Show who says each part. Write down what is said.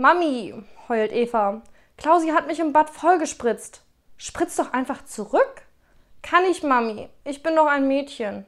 Speaker 1: Mami, heult Eva, Klausi hat mich im Bad vollgespritzt. Spritz doch einfach zurück. Kann ich, Mami. Ich bin doch ein Mädchen.